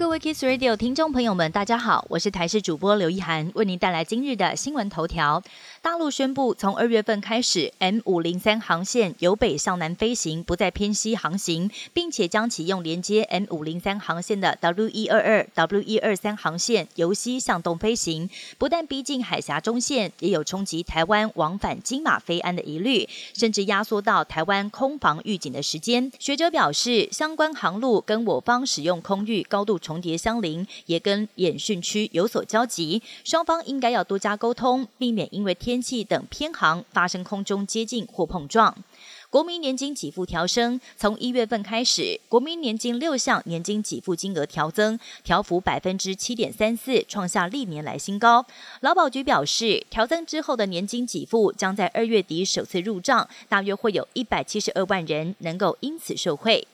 各位 Kiss Radio 听众朋友们，大家好，我是台视主播刘一涵，为您带来今日的新闻头条。大陆宣布，从二月份开始，M 五零三航线由北向南飞行，不再偏西航行，并且将启用连接 M 五零三航线的 W 一二二、W 一二三航线由西向东飞行。不但逼近海峡中线，也有冲击台湾往返金马飞安的疑虑，甚至压缩到台湾空防预警的时间。学者表示，相关航路跟我方使用空域高度。重重叠相邻，也跟演训区有所交集，双方应该要多加沟通，避免因为天气等偏航发生空中接近或碰撞。国民年金给付调升，从一月份开始，国民年金六项年金给付金额调增，调幅百分之七点三四，创下历年来新高。劳保局表示，调增之后的年金给付将在二月底首次入账，大约会有一百七十二万人能够因此受惠。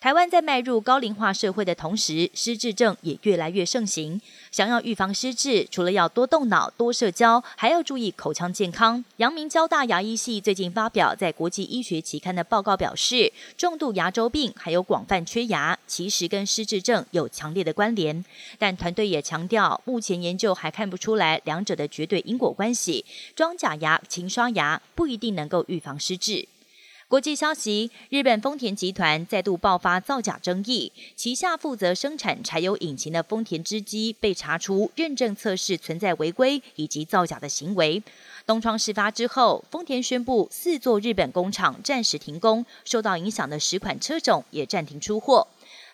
台湾在迈入高龄化社会的同时，失智症也越来越盛行。想要预防失智，除了要多动脑、多社交，还要注意口腔健康。阳明交大牙医系最近发表在国际医学期刊的报告表示，重度牙周病还有广泛缺牙，其实跟失智症有强烈的关联。但团队也强调，目前研究还看不出来两者的绝对因果关系。装假牙、勤刷牙不一定能够预防失智。国际消息：日本丰田集团再度爆发造假争议，旗下负责生产柴油引擎的丰田织机被查出认证测试存在违规以及造假的行为。东窗事发之后，丰田宣布四座日本工厂暂时停工，受到影响的十款车种也暂停出货。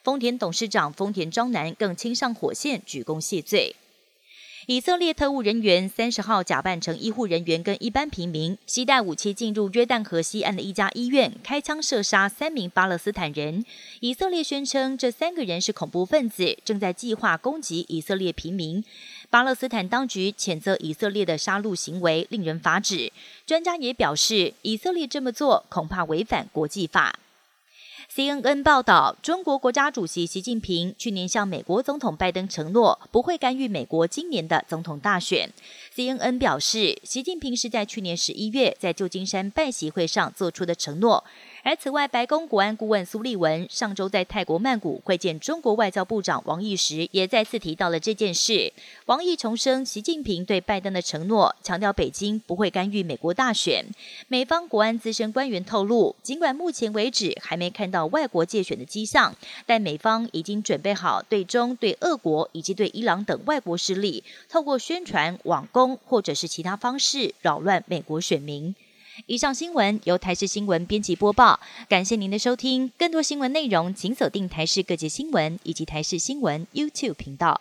丰田董事长丰田章男更亲上火线鞠躬谢罪。以色列特务人员三十号假扮成医护人员，跟一般平民携带武器进入约旦河西岸的一家医院，开枪射杀三名巴勒斯坦人。以色列宣称这三个人是恐怖分子，正在计划攻击以色列平民。巴勒斯坦当局谴责以色列的杀戮行为令人发指。专家也表示，以色列这么做恐怕违反国际法。CNN 报道，中国国家主席习近平去年向美国总统拜登承诺，不会干预美国今年的总统大选。CNN 表示，习近平是在去年十一月在旧金山拜习会上做出的承诺。而此外，白宫国安顾问苏利文上周在泰国曼谷会见中国外交部长王毅时，也再次提到了这件事。王毅重申习近平对拜登的承诺，强调北京不会干预美国大选。美方国安资深官员透露，尽管目前为止还没看到外国借选的迹象，但美方已经准备好对中、对俄国以及对伊朗等外国势力，透过宣传、网攻或者是其他方式扰乱美国选民。以上新闻由台视新闻编辑播报，感谢您的收听。更多新闻内容，请锁定台视各界新闻以及台视新闻 YouTube 频道。